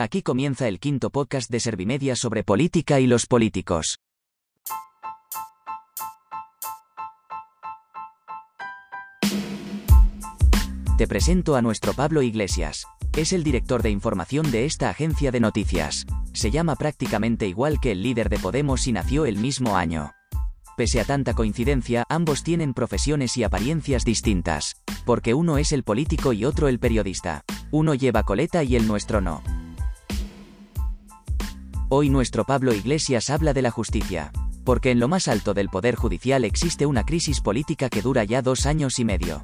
Aquí comienza el quinto podcast de Servimedia sobre política y los políticos. Te presento a nuestro Pablo Iglesias. Es el director de información de esta agencia de noticias. Se llama prácticamente igual que el líder de Podemos y nació el mismo año. Pese a tanta coincidencia, ambos tienen profesiones y apariencias distintas. Porque uno es el político y otro el periodista. Uno lleva coleta y el nuestro no. Hoy nuestro Pablo Iglesias habla de la justicia. Porque en lo más alto del Poder Judicial existe una crisis política que dura ya dos años y medio.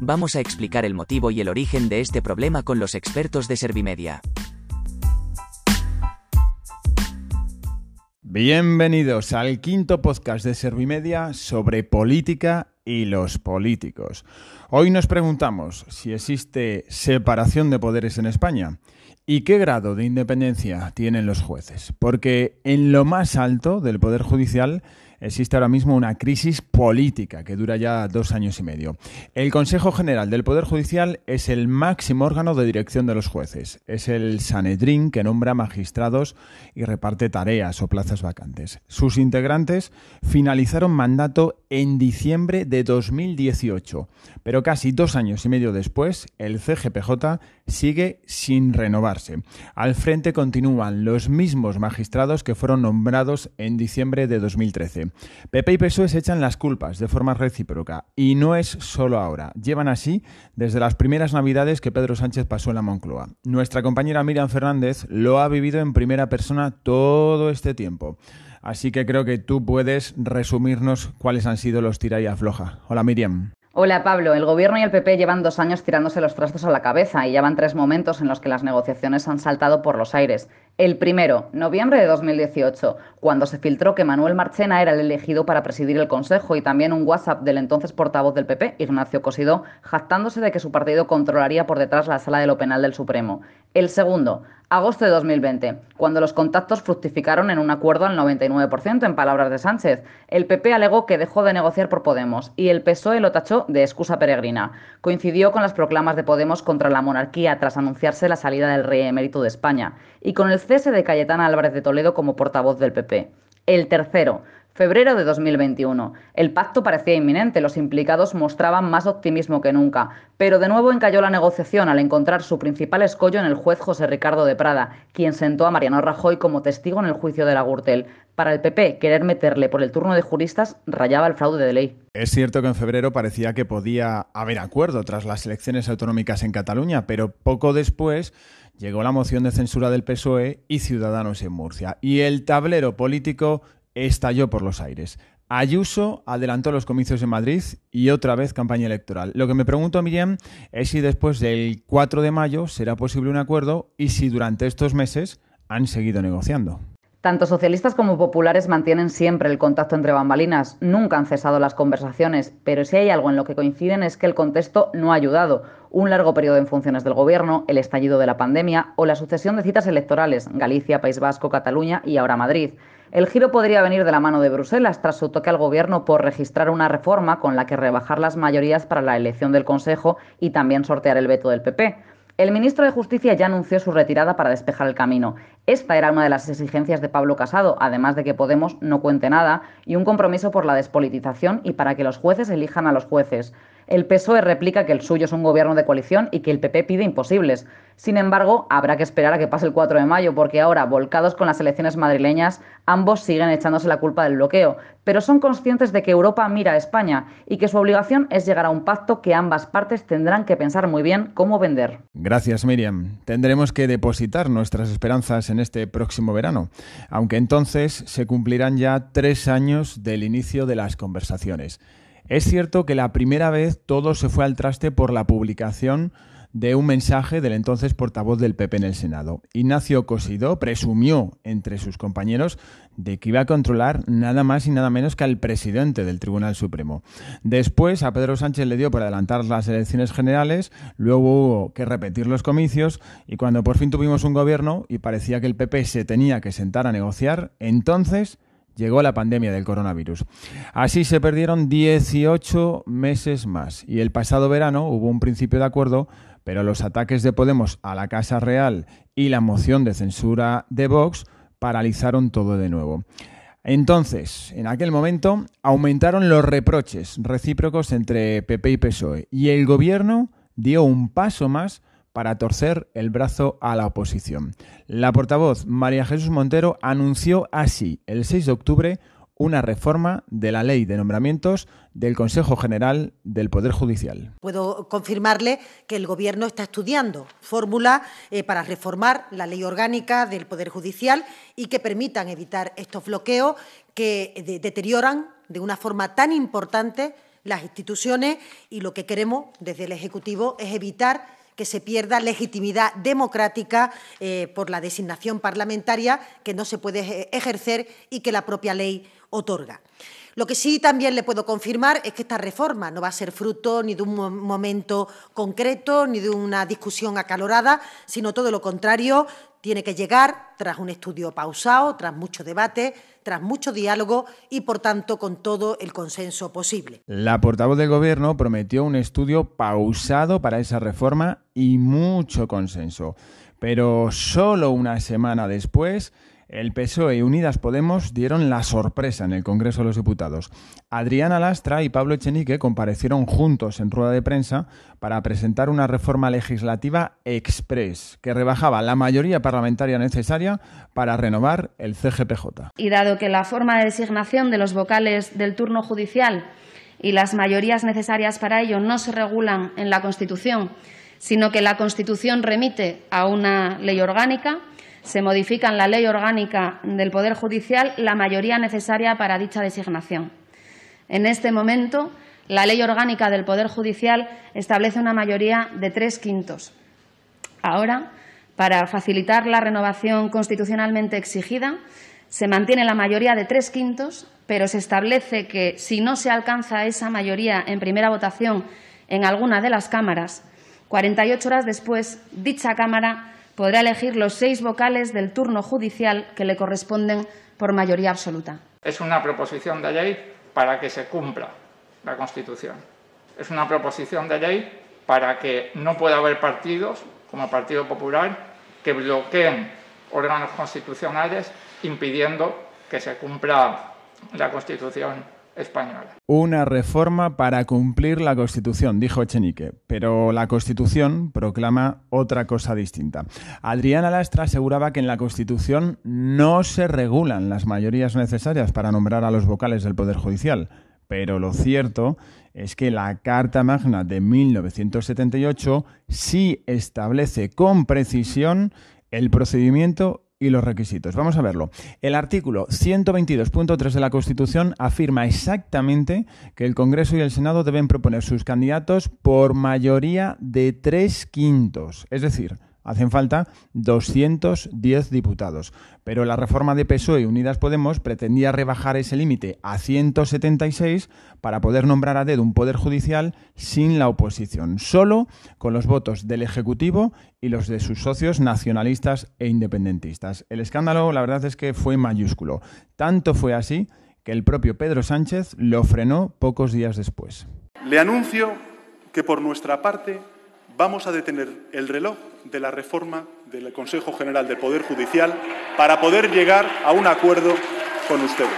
Vamos a explicar el motivo y el origen de este problema con los expertos de Servimedia. Bienvenidos al quinto podcast de Servimedia sobre política y los políticos. Hoy nos preguntamos si existe separación de poderes en España ¿Y qué grado de independencia tienen los jueces? Porque en lo más alto del Poder Judicial existe ahora mismo una crisis política que dura ya dos años y medio. El Consejo General del Poder Judicial es el máximo órgano de dirección de los jueces. Es el Sanedrín que nombra magistrados y reparte tareas o plazas vacantes. Sus integrantes finalizaron mandato en diciembre de 2018, pero casi dos años y medio después, el CGPJ sigue sin renovarse. Al frente continúan los mismos magistrados que fueron nombrados en diciembre de 2013. PP y PSOE se echan las culpas de forma recíproca y no es solo ahora. Llevan así desde las primeras navidades que Pedro Sánchez pasó en la Moncloa. Nuestra compañera Miriam Fernández lo ha vivido en primera persona todo este tiempo. Así que creo que tú puedes resumirnos cuáles han sido los tira y afloja. Hola Miriam. Hola Pablo, el Gobierno y el PP llevan dos años tirándose los trastos a la cabeza y ya van tres momentos en los que las negociaciones han saltado por los aires. El primero, noviembre de 2018, cuando se filtró que Manuel Marchena era el elegido para presidir el Consejo y también un WhatsApp del entonces portavoz del PP, Ignacio Cosidó, jactándose de que su partido controlaría por detrás la sala de lo penal del Supremo. El segundo, agosto de 2020, cuando los contactos fructificaron en un acuerdo al 99%, en palabras de Sánchez. El PP alegó que dejó de negociar por Podemos y el PSOE lo tachó de excusa peregrina. Coincidió con las proclamas de Podemos contra la monarquía tras anunciarse la salida del rey emérito de España y con el cese de Cayetana Álvarez de Toledo como portavoz del PP. El tercero, Febrero de 2021. El pacto parecía inminente, los implicados mostraban más optimismo que nunca, pero de nuevo encalló la negociación al encontrar su principal escollo en el juez José Ricardo de Prada, quien sentó a Mariano Rajoy como testigo en el juicio de la Gürtel. Para el PP, querer meterle por el turno de juristas rayaba el fraude de ley. Es cierto que en febrero parecía que podía haber acuerdo tras las elecciones autonómicas en Cataluña, pero poco después llegó la moción de censura del PSOE y Ciudadanos en Murcia. Y el tablero político estalló por los aires. Ayuso adelantó los comicios en Madrid y otra vez campaña electoral. Lo que me pregunto, Miriam, es si después del 4 de mayo será posible un acuerdo y si durante estos meses han seguido negociando. Tanto socialistas como populares mantienen siempre el contacto entre bambalinas, nunca han cesado las conversaciones, pero si hay algo en lo que coinciden es que el contexto no ha ayudado. Un largo periodo en funciones del gobierno, el estallido de la pandemia o la sucesión de citas electorales, Galicia, País Vasco, Cataluña y ahora Madrid. El giro podría venir de la mano de Bruselas tras su toque al gobierno por registrar una reforma con la que rebajar las mayorías para la elección del Consejo y también sortear el veto del PP. El ministro de Justicia ya anunció su retirada para despejar el camino. Esta era una de las exigencias de Pablo Casado, además de que Podemos no cuente nada, y un compromiso por la despolitización y para que los jueces elijan a los jueces. El PSOE replica que el suyo es un gobierno de coalición y que el PP pide imposibles. Sin embargo, habrá que esperar a que pase el 4 de mayo, porque ahora, volcados con las elecciones madrileñas, ambos siguen echándose la culpa del bloqueo, pero son conscientes de que Europa mira a España y que su obligación es llegar a un pacto que ambas partes tendrán que pensar muy bien cómo vender. Gracias, Miriam. Tendremos que depositar nuestras esperanzas este próximo verano, aunque entonces se cumplirán ya tres años del inicio de las conversaciones. Es cierto que la primera vez todo se fue al traste por la publicación de un mensaje del entonces portavoz del PP en el Senado. Ignacio Cosidó presumió entre sus compañeros de que iba a controlar nada más y nada menos que al presidente del Tribunal Supremo. Después a Pedro Sánchez le dio por adelantar las elecciones generales, luego hubo que repetir los comicios y cuando por fin tuvimos un gobierno y parecía que el PP se tenía que sentar a negociar, entonces llegó la pandemia del coronavirus. Así se perdieron 18 meses más y el pasado verano hubo un principio de acuerdo pero los ataques de Podemos a la Casa Real y la moción de censura de Vox paralizaron todo de nuevo. Entonces, en aquel momento, aumentaron los reproches recíprocos entre PP y PSOE y el gobierno dio un paso más para torcer el brazo a la oposición. La portavoz María Jesús Montero anunció así el 6 de octubre una reforma de la ley de nombramientos del Consejo General del Poder Judicial. Puedo confirmarle que el Gobierno está estudiando fórmulas eh, para reformar la ley orgánica del Poder Judicial y que permitan evitar estos bloqueos que deterioran de una forma tan importante las instituciones y lo que queremos desde el Ejecutivo es evitar que se pierda legitimidad democrática eh, por la designación parlamentaria que no se puede ejercer y que la propia ley otorga. Lo que sí también le puedo confirmar es que esta reforma no va a ser fruto ni de un momento concreto ni de una discusión acalorada, sino todo lo contrario, tiene que llegar tras un estudio pausado, tras mucho debate, tras mucho diálogo y, por tanto, con todo el consenso posible. La portavoz del Gobierno prometió un estudio pausado para esa reforma y mucho consenso. Pero solo una semana después el PSOE y Unidas Podemos dieron la sorpresa en el Congreso de los Diputados. Adriana Lastra y Pablo Echenique comparecieron juntos en rueda de prensa para presentar una reforma legislativa express que rebajaba la mayoría parlamentaria necesaria para renovar el CGPJ. Y dado que la forma de designación de los vocales del turno judicial y las mayorías necesarias para ello no se regulan en la Constitución, sino que la Constitución remite a una ley orgánica, se modifica en la ley orgánica del Poder Judicial la mayoría necesaria para dicha designación. En este momento, la ley orgánica del Poder Judicial establece una mayoría de tres quintos. Ahora, para facilitar la renovación constitucionalmente exigida, se mantiene la mayoría de tres quintos, pero se establece que si no se alcanza esa mayoría en primera votación en alguna de las cámaras, 48 horas después, dicha Cámara podrá elegir los seis vocales del turno judicial que le corresponden por mayoría absoluta. Es una proposición de ley para que se cumpla la Constitución. Es una proposición de ley para que no pueda haber partidos, como el Partido Popular, que bloqueen órganos constitucionales impidiendo que se cumpla la Constitución Una reforma para cumplir la Constitución, dijo Echenique, pero la Constitución proclama otra cosa distinta. Adriana Lastra aseguraba que en la Constitución no se regulan las mayorías necesarias para nombrar a los vocales del Poder Judicial, pero lo cierto es que la Carta Magna de 1978 sí establece con precisión el procedimiento y los requisitos. Vamos a verlo. El artículo 122.3 de la Constitución afirma exactamente que el Congreso y el Senado deben proponer sus candidatos por mayoría de tres quintos, es decir, Hacen falta 210 diputados. Pero la reforma de PSOE y Unidas Podemos pretendía rebajar ese límite a 176 para poder nombrar a dedo un poder judicial sin la oposición, solo con los votos del Ejecutivo y los de sus socios nacionalistas e independentistas. El escándalo, la verdad es que fue mayúsculo. Tanto fue así que el propio Pedro Sánchez lo frenó pocos días después. Le anuncio que por nuestra parte vamos a detener el reloj de la reforma del Consejo General del Poder Judicial para poder llegar a un acuerdo con ustedes.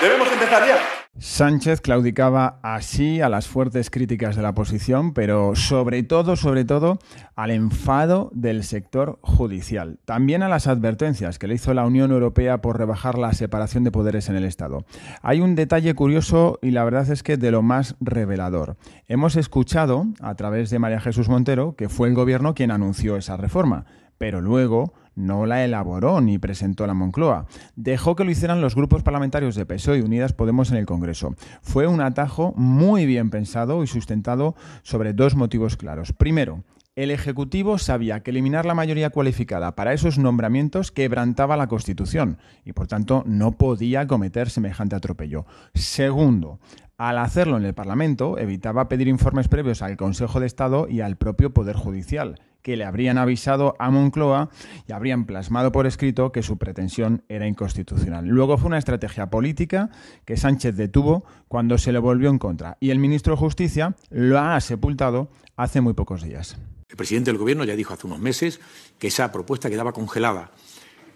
Debemos empezar ya. Sánchez claudicaba así a las fuertes críticas de la oposición, pero sobre todo, sobre todo, al enfado del sector judicial. También a las advertencias que le hizo la Unión Europea por rebajar la separación de poderes en el Estado. Hay un detalle curioso y la verdad es que de lo más revelador. Hemos escuchado, a través de María Jesús Montero, que fue el gobierno quien anunció esa reforma, pero luego no la elaboró ni presentó la Moncloa. Dejó que lo hicieran los grupos parlamentarios de PSOE y Unidas Podemos en el Congreso. Fue un atajo muy bien pensado y sustentado sobre dos motivos claros. Primero, el Ejecutivo sabía que eliminar la mayoría cualificada para esos nombramientos quebrantaba la Constitución y por tanto no podía cometer semejante atropello. Segundo, al hacerlo en el Parlamento evitaba pedir informes previos al Consejo de Estado y al propio Poder Judicial que le habrían avisado a Moncloa y habrían plasmado por escrito que su pretensión era inconstitucional. Luego fue una estrategia política que Sánchez detuvo cuando se le volvió en contra y el ministro de Justicia lo ha sepultado hace muy pocos días. El presidente del Gobierno ya dijo hace unos meses que esa propuesta quedaba congelada,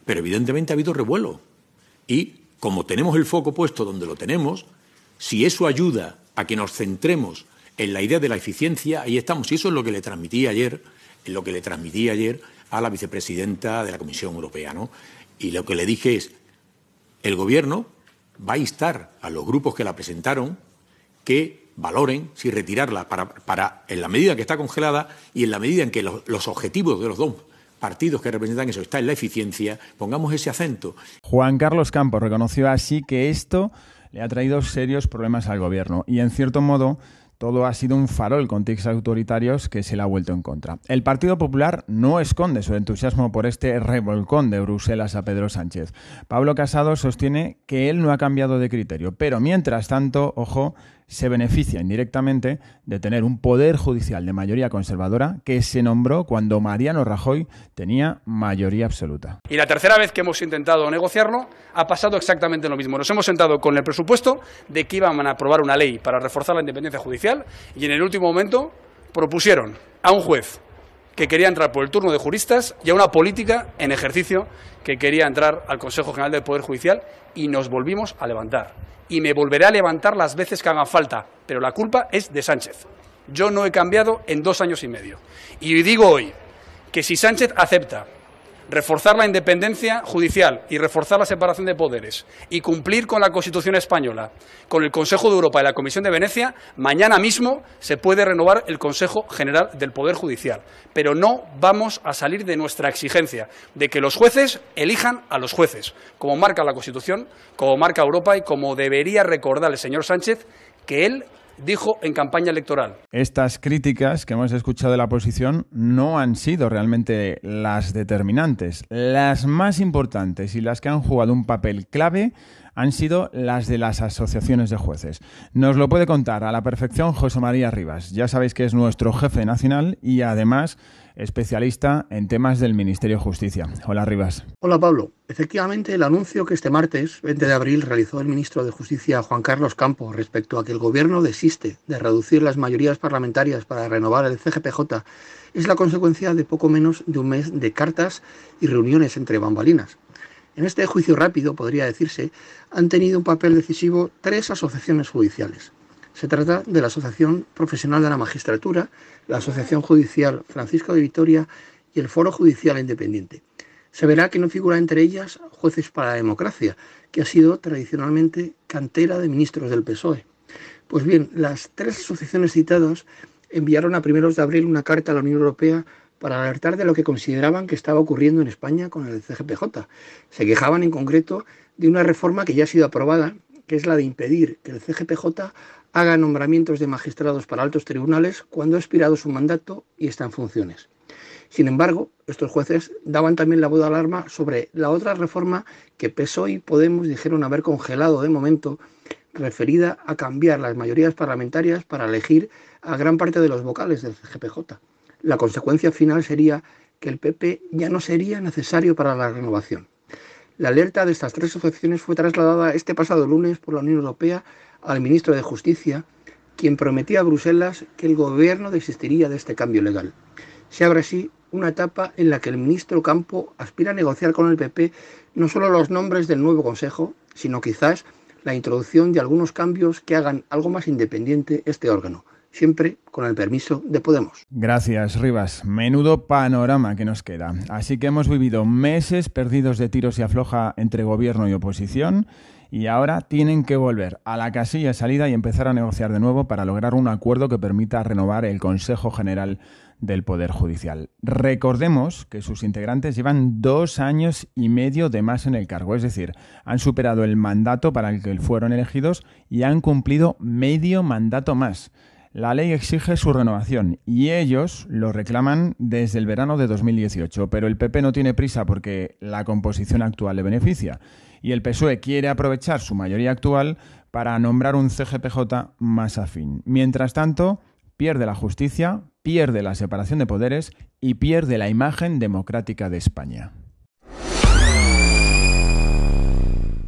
pero evidentemente ha habido revuelo y como tenemos el foco puesto donde lo tenemos, si eso ayuda a que nos centremos en la idea de la eficiencia, ahí estamos. Y eso es lo que le transmití ayer, lo que le transmití ayer a la vicepresidenta de la Comisión Europea, ¿no? Y lo que le dije es, el Gobierno va a instar a los grupos que la presentaron que valoren si retirarla para, en la medida que está congelada y en la medida en que los, los objetivos de los dos partidos que representan eso está en la eficiencia, pongamos ese acento. Juan Carlos Campos reconoció así que esto le ha traído serios problemas al gobierno y en cierto modo todo ha sido un farol con tics autoritarios que se le ha vuelto en contra. El Partido Popular no esconde su entusiasmo por este revolcón de Bruselas a Pedro Sánchez. Pablo Casado sostiene que él no ha cambiado de criterio, pero mientras tanto, ojo, se beneficia indirectamente de tener un poder judicial de mayoría conservadora que se nombró cuando Mariano Rajoy tenía mayoría absoluta. Y la tercera vez que hemos intentado negociarlo ha pasado exactamente lo mismo. Nos hemos sentado con el presupuesto de que iban a aprobar una ley para reforzar la independencia judicial y en el último momento propusieron a un juez que quería entrar por el turno de juristas y a una política en ejercicio que quería entrar al Consejo General del Poder Judicial y nos volvimos a levantar y me volveré a levantar las veces que hagan falta, pero la culpa es de Sánchez. Yo no he cambiado en dos años y medio. Y digo hoy que si Sánchez acepta reforzar la independencia judicial y reforzar la separación de poderes y cumplir con la Constitución española, con el Consejo de Europa y la Comisión de Venecia, mañana mismo se puede renovar el Consejo General del Poder Judicial. Pero no vamos a salir de nuestra exigencia de que los jueces elijan a los jueces, como marca la Constitución, como marca Europa y como debería recordar el señor Sánchez que él dijo en campaña electoral. Estas críticas que hemos escuchado de la oposición no han sido realmente las determinantes. Las más importantes y las que han jugado un papel clave han sido las de las asociaciones de jueces. Nos lo puede contar a la perfección José María Rivas. Ya sabéis que es nuestro jefe nacional y además especialista en temas del Ministerio de Justicia. Hola Rivas. Hola Pablo. Efectivamente, el anuncio que este martes, 20 de abril, realizó el ministro de Justicia Juan Carlos Campos respecto a que el gobierno desiste de reducir las mayorías parlamentarias para renovar el CGPJ es la consecuencia de poco menos de un mes de cartas y reuniones entre bambalinas. En este juicio rápido, podría decirse, han tenido un papel decisivo tres asociaciones judiciales. Se trata de la Asociación Profesional de la Magistratura, la Asociación Judicial Francisco de Vitoria y el Foro Judicial Independiente. Se verá que no figura entre ellas Jueces para la Democracia, que ha sido tradicionalmente cantera de ministros del PSOE. Pues bien, las tres asociaciones citadas enviaron a primeros de abril una carta a la Unión Europea para alertar de lo que consideraban que estaba ocurriendo en España con el CGPJ. Se quejaban en concreto de una reforma que ya ha sido aprobada, que es la de impedir que el CGPJ haga nombramientos de magistrados para altos tribunales cuando ha expirado su mandato y está en funciones. Sin embargo, estos jueces daban también la voz de alarma sobre la otra reforma que PSOE y Podemos dijeron haber congelado de momento, referida a cambiar las mayorías parlamentarias para elegir a gran parte de los vocales del CGPJ. La consecuencia final sería que el PP ya no sería necesario para la renovación. La alerta de estas tres asociaciones fue trasladada este pasado lunes por la Unión Europea al ministro de Justicia, quien prometía a Bruselas que el gobierno desistiría de este cambio legal. Se abre así una etapa en la que el ministro Campo aspira a negociar con el PP no solo los nombres del nuevo Consejo, sino quizás la introducción de algunos cambios que hagan algo más independiente este órgano, siempre con el permiso de Podemos. Gracias, Rivas. Menudo panorama que nos queda. Así que hemos vivido meses perdidos de tiros y afloja entre gobierno y oposición y ahora tienen que volver a la casilla de salida y empezar a negociar de nuevo para lograr un acuerdo que permita renovar el Consejo General del Poder Judicial. Recordemos que sus integrantes llevan dos años y medio de más en el cargo, es decir, han superado el mandato para el que fueron elegidos y han cumplido medio mandato más. La ley exige su renovación y ellos lo reclaman desde el verano de 2018, pero el PP no tiene prisa porque la composición actual le beneficia y el PSOE quiere aprovechar su mayoría actual para nombrar un CGPJ más afín. Mientras tanto, pierde la justicia, pierde la separación de poderes y pierde la imagen democrática de España.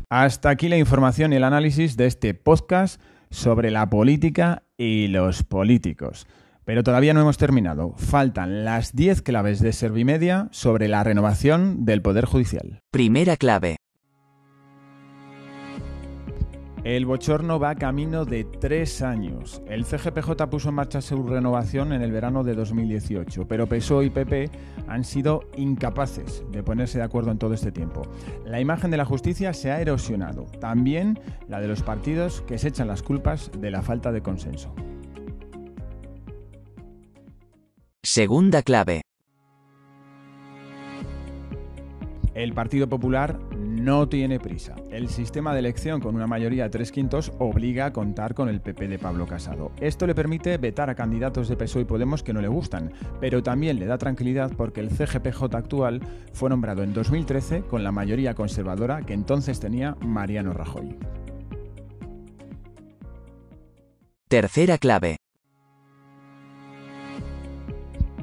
Hasta aquí la información y el análisis de este podcast sobre la política y los políticos. Pero todavía no hemos terminado. Faltan las 10 claves de Servimedia sobre la renovación del Poder Judicial. Primera clave. El bochorno va camino de tres años. El CGPJ puso en marcha su renovación en el verano de 2018, pero PSOE y PP han sido incapaces de ponerse de acuerdo en todo este tiempo. La imagen de la justicia se ha erosionado, también la de los partidos que se echan las culpas de la falta de consenso. Segunda clave. El Partido Popular no tiene prisa. El sistema de elección con una mayoría de tres quintos obliga a contar con el PP de Pablo Casado. Esto le permite vetar a candidatos de PSOE y Podemos que no le gustan, pero también le da tranquilidad porque el CGPJ actual fue nombrado en 2013 con la mayoría conservadora que entonces tenía Mariano Rajoy. Tercera clave.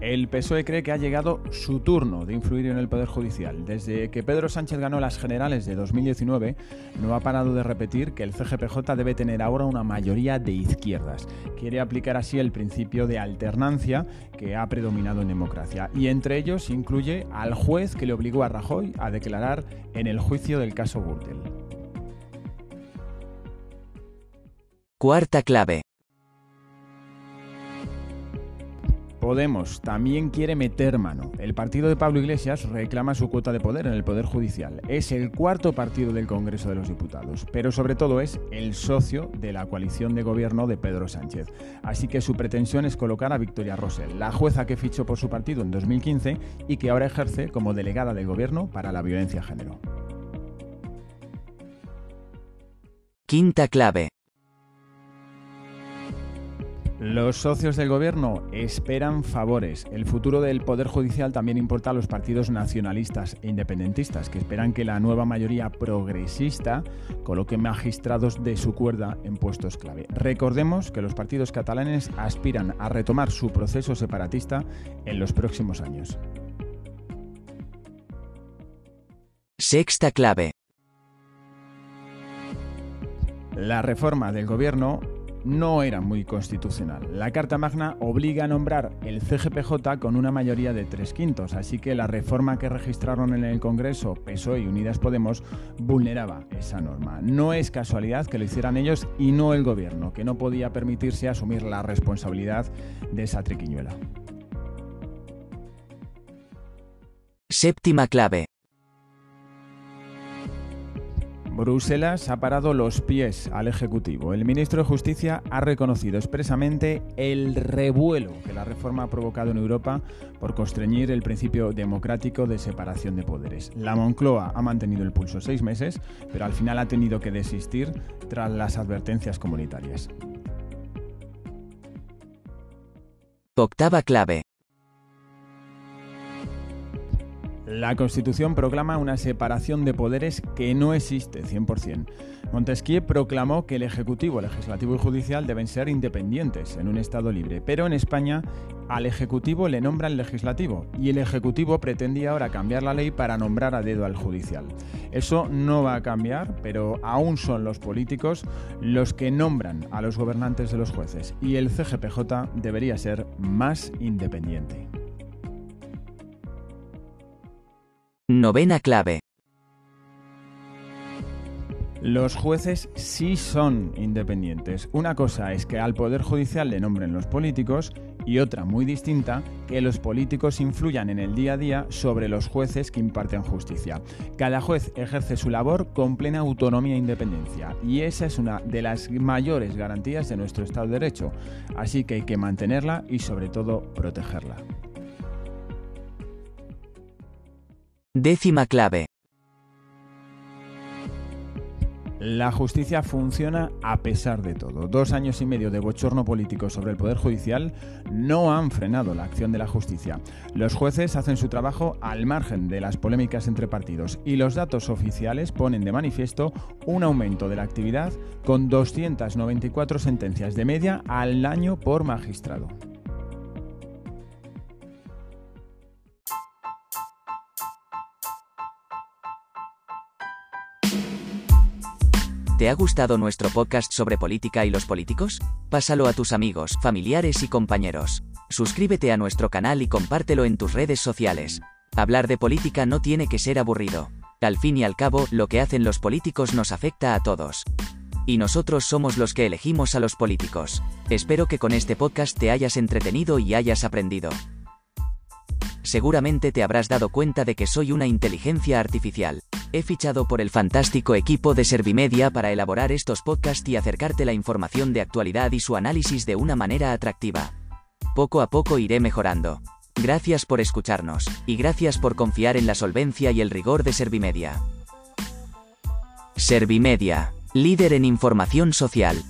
El PSOE cree que ha llegado su turno de influir en el Poder Judicial. Desde que Pedro Sánchez ganó las generales de 2019, no ha parado de repetir que el CGPJ debe tener ahora una mayoría de izquierdas. Quiere aplicar así el principio de alternancia que ha predominado en democracia. Y entre ellos incluye al juez que le obligó a Rajoy a declarar en el juicio del caso Gürtel. Cuarta clave. Podemos también quiere meter mano. El partido de Pablo Iglesias reclama su cuota de poder en el Poder Judicial. Es el cuarto partido del Congreso de los Diputados, pero sobre todo es el socio de la coalición de gobierno de Pedro Sánchez. Así que su pretensión es colocar a Victoria Rosell, la jueza que fichó por su partido en 2015 y que ahora ejerce como delegada del gobierno para la violencia de género. Quinta clave. Los socios del gobierno esperan favores. El futuro del Poder Judicial también importa a los partidos nacionalistas e independentistas, que esperan que la nueva mayoría progresista coloque magistrados de su cuerda en puestos clave. Recordemos que los partidos catalanes aspiran a retomar su proceso separatista en los próximos años. Sexta clave. La reforma del gobierno no era muy constitucional. La Carta Magna obliga a nombrar el CGPJ con una mayoría de tres quintos, así que la reforma que registraron en el Congreso PSOE y Unidas Podemos vulneraba esa norma. No es casualidad que lo hicieran ellos y no el Gobierno, que no podía permitirse asumir la responsabilidad de esa triquiñuela. Séptima clave. Bruselas ha parado los pies al Ejecutivo. El ministro de Justicia ha reconocido expresamente el revuelo que la reforma ha provocado en Europa por constreñir el principio democrático de separación de poderes. La Moncloa ha mantenido el pulso seis meses, pero al final ha tenido que desistir tras las advertencias comunitarias. Octava clave. La Constitución proclama una separación de poderes que no existe 100%. Montesquieu proclamó que el Ejecutivo, Legislativo y Judicial deben ser independientes en un Estado libre, pero en España al Ejecutivo le nombra el Legislativo y el Ejecutivo pretendía ahora cambiar la ley para nombrar a dedo al Judicial. Eso no va a cambiar, pero aún son los políticos los que nombran a los gobernantes de los jueces y el CGPJ debería ser más independiente. Novena clave. Los jueces sí son independientes. Una cosa es que al Poder Judicial le nombren los políticos y otra muy distinta, que los políticos influyan en el día a día sobre los jueces que imparten justicia. Cada juez ejerce su labor con plena autonomía e independencia y esa es una de las mayores garantías de nuestro Estado de Derecho. Así que hay que mantenerla y sobre todo protegerla. Décima clave. La justicia funciona a pesar de todo. Dos años y medio de bochorno político sobre el Poder Judicial no han frenado la acción de la justicia. Los jueces hacen su trabajo al margen de las polémicas entre partidos y los datos oficiales ponen de manifiesto un aumento de la actividad con 294 sentencias de media al año por magistrado. ¿Te ha gustado nuestro podcast sobre política y los políticos? Pásalo a tus amigos, familiares y compañeros. Suscríbete a nuestro canal y compártelo en tus redes sociales. Hablar de política no tiene que ser aburrido. Al fin y al cabo, lo que hacen los políticos nos afecta a todos. Y nosotros somos los que elegimos a los políticos. Espero que con este podcast te hayas entretenido y hayas aprendido. Seguramente te habrás dado cuenta de que soy una inteligencia artificial. He fichado por el fantástico equipo de Servimedia para elaborar estos podcasts y acercarte la información de actualidad y su análisis de una manera atractiva. Poco a poco iré mejorando. Gracias por escucharnos, y gracias por confiar en la solvencia y el rigor de Servimedia. Servimedia, líder en información social.